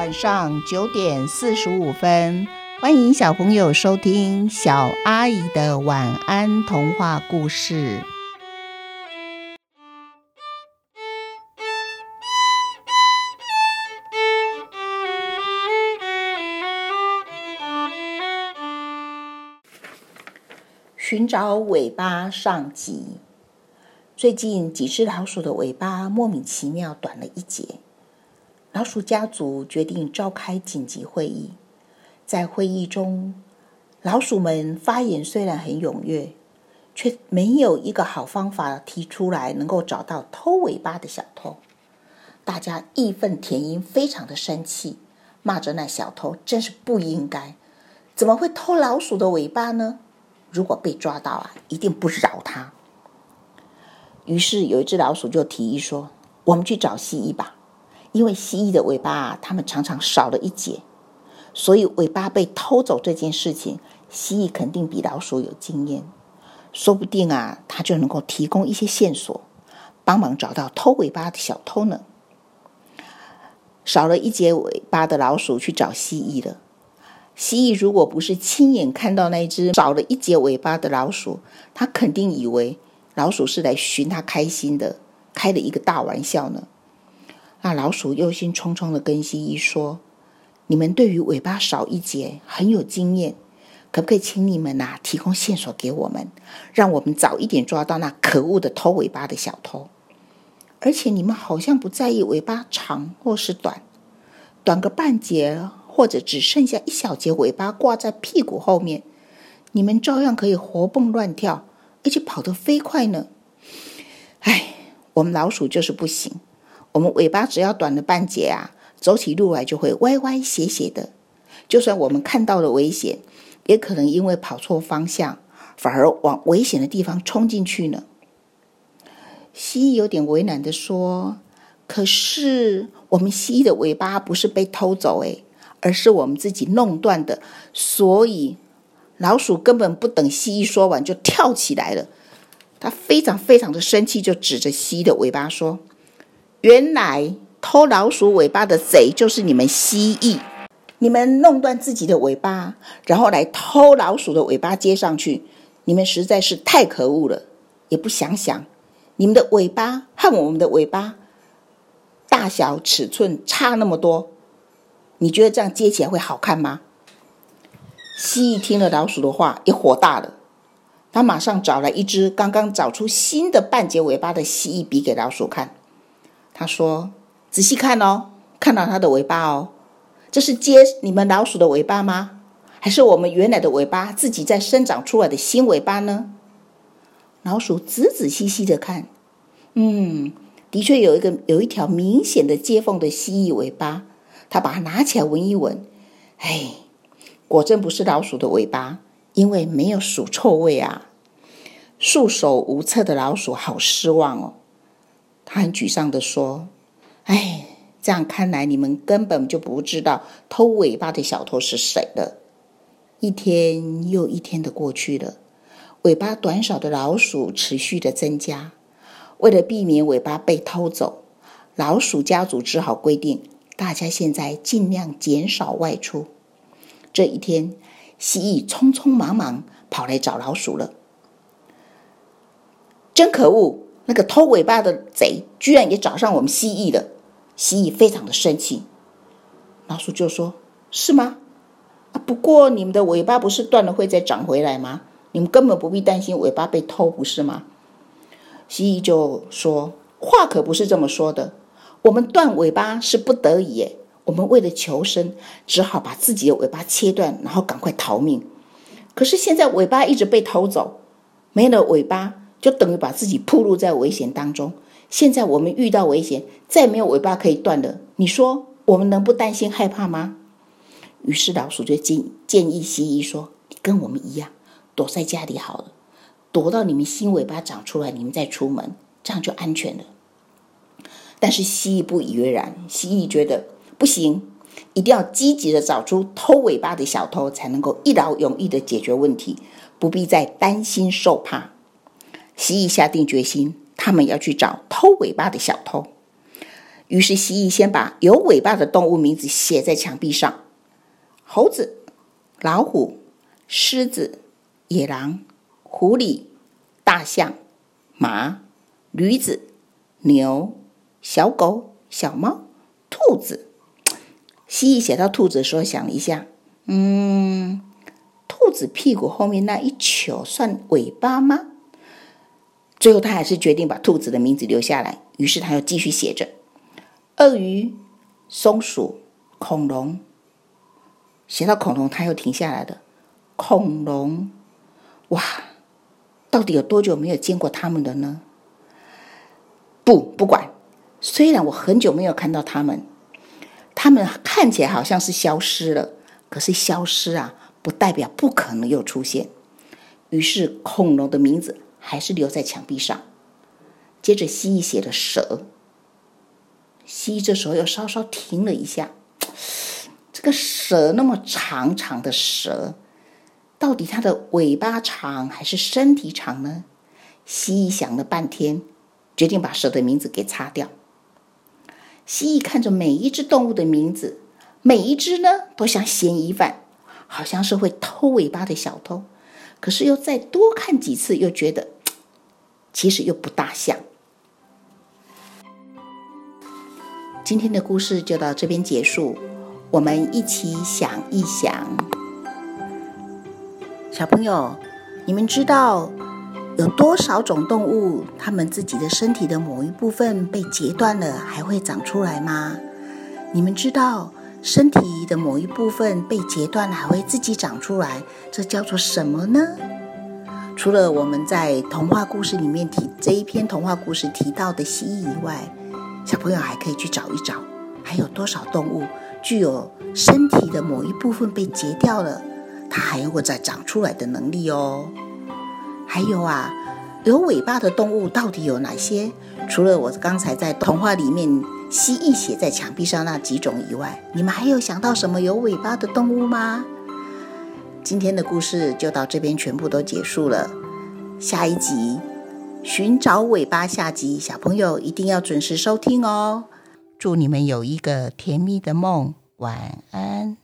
晚上九点四十五分，欢迎小朋友收听小阿姨的晚安童话故事。寻找尾巴上集。最近几只老鼠的尾巴莫名其妙短了一截，老鼠家族决定召开紧急会议。在会议中，老鼠们发言虽然很踊跃，却没有一个好方法提出来能够找到偷尾巴的小偷。大家义愤填膺，非常的生气，骂着那小偷真是不应该，怎么会偷老鼠的尾巴呢？如果被抓到啊，一定不饶他。于是有一只老鼠就提议说：“我们去找蜥蜴吧，因为蜥蜴的尾巴啊，它们常常少了一截，所以尾巴被偷走这件事情，蜥蜴肯定比老鼠有经验，说不定啊，它就能够提供一些线索，帮忙找到偷尾巴的小偷呢。”少了一截尾巴的老鼠去找蜥蜴了。蜥蜴如果不是亲眼看到那只少了一截尾巴的老鼠，它肯定以为老鼠是来寻它开心的，开了一个大玩笑呢。那老鼠忧心忡忡的跟蜥蜴说：“你们对于尾巴少一节很有经验，可不可以请你们呐提供线索给我们，让我们早一点抓到那可恶的偷尾巴的小偷？而且你们好像不在意尾巴长或是短，短个半截。”或者只剩下一小节尾巴挂在屁股后面，你们照样可以活蹦乱跳，而且跑得飞快呢。唉，我们老鼠就是不行，我们尾巴只要短了半截啊，走起路来就会歪歪斜斜的。就算我们看到了危险，也可能因为跑错方向，反而往危险的地方冲进去呢。蜥蜴有点为难的说：“可是我们蜥蜴的尾巴不是被偷走诶。而是我们自己弄断的，所以老鼠根本不等蜥蜴说完就跳起来了。它非常非常的生气，就指着蜥蜴的尾巴说：“原来偷老鼠尾巴的贼就是你们蜥蜴！你们弄断自己的尾巴，然后来偷老鼠的尾巴接上去，你们实在是太可恶了！也不想想，你们的尾巴和我们的尾巴大小尺寸差那么多。”你觉得这样接起来会好看吗？蜥蜴听了老鼠的话，也火大了。他马上找来一只刚刚找出新的半截尾巴的蜥蜴，比给老鼠看。他说：“仔细看哦，看到它的尾巴哦，这是接你们老鼠的尾巴吗？还是我们原来的尾巴自己在生长出来的新尾巴呢？”老鼠仔仔细细的看，嗯，的确有一个有一条明显的接缝的蜥蜴尾巴。他把它拿起来闻一闻，哎，果真不是老鼠的尾巴，因为没有鼠臭味啊！束手无策的老鼠好失望哦，很沮丧的说：“哎，这样看来你们根本就不知道偷尾巴的小偷是谁了。”一天又一天的过去了，尾巴短少的老鼠持续的增加。为了避免尾巴被偷走，老鼠家族只好规定。大家现在尽量减少外出。这一天，蜥蜴匆匆忙忙跑来找老鼠了。真可恶！那个偷尾巴的贼居然也找上我们蜥蜴了。蜥蜴非常的生气。老鼠就说：“是吗？不过你们的尾巴不是断了会再长回来吗？你们根本不必担心尾巴被偷，不是吗？”蜥蜴就说：“话可不是这么说的。”我们断尾巴是不得已，我们为了求生，只好把自己的尾巴切断，然后赶快逃命。可是现在尾巴一直被偷走，没了尾巴就等于把自己暴露在危险当中。现在我们遇到危险，再没有尾巴可以断了，你说我们能不担心害怕吗？于是老鼠就建建议蜥蜴说：“你跟我们一样，躲在家里好了，躲到你们新尾巴长出来，你们再出门，这样就安全了。”但是蜥蜴不以为然，蜥蜴觉得不行，一定要积极的找出偷尾巴的小偷，才能够一劳永逸的解决问题，不必再担心受怕。蜥蜴下定决心，他们要去找偷尾巴的小偷。于是蜥蜴先把有尾巴的动物名字写在墙壁上：猴子、老虎、狮子、野狼、狐狸、大象、马、驴子、牛、小狗、小猫、兔子。蜥蜴写到兔子的时候，想了一下，嗯，兔子屁股后面那一球算尾巴吗？最后，他还是决定把兔子的名字留下来。于是，他又继续写着：鳄鱼、松鼠、恐龙。写到恐龙，他又停下来了。恐龙，哇，到底有多久没有见过他们了呢？不，不管。虽然我很久没有看到他们。他们看起来好像是消失了，可是消失啊，不代表不可能又出现。于是恐龙的名字还是留在墙壁上。接着蜥蜴写了蛇。蜥蜴这时候又稍稍停了一下。这个蛇那么长长的蛇，到底它的尾巴长还是身体长呢？蜥蜴想了半天，决定把蛇的名字给擦掉。蜥蜴看着每一只动物的名字，每一只呢都像嫌疑犯，好像是会偷尾巴的小偷。可是又再多看几次，又觉得 其实又不大像。今天的故事就到这边结束，我们一起想一想，小朋友，你们知道？有多少种动物，它们自己的身体的某一部分被截断了，还会长出来吗？你们知道身体的某一部分被截断还会自己长出来，这叫做什么呢？除了我们在童话故事里面提这一篇童话故事提到的蜥蜴以外，小朋友还可以去找一找，还有多少动物具有身体的某一部分被截掉了，它还会再长出来的能力哦。还有啊，有尾巴的动物到底有哪些？除了我刚才在童话里面蜥蜴写在墙壁上那几种以外，你们还有想到什么有尾巴的动物吗？今天的故事就到这边全部都结束了。下一集寻找尾巴下集，小朋友一定要准时收听哦。祝你们有一个甜蜜的梦，晚安。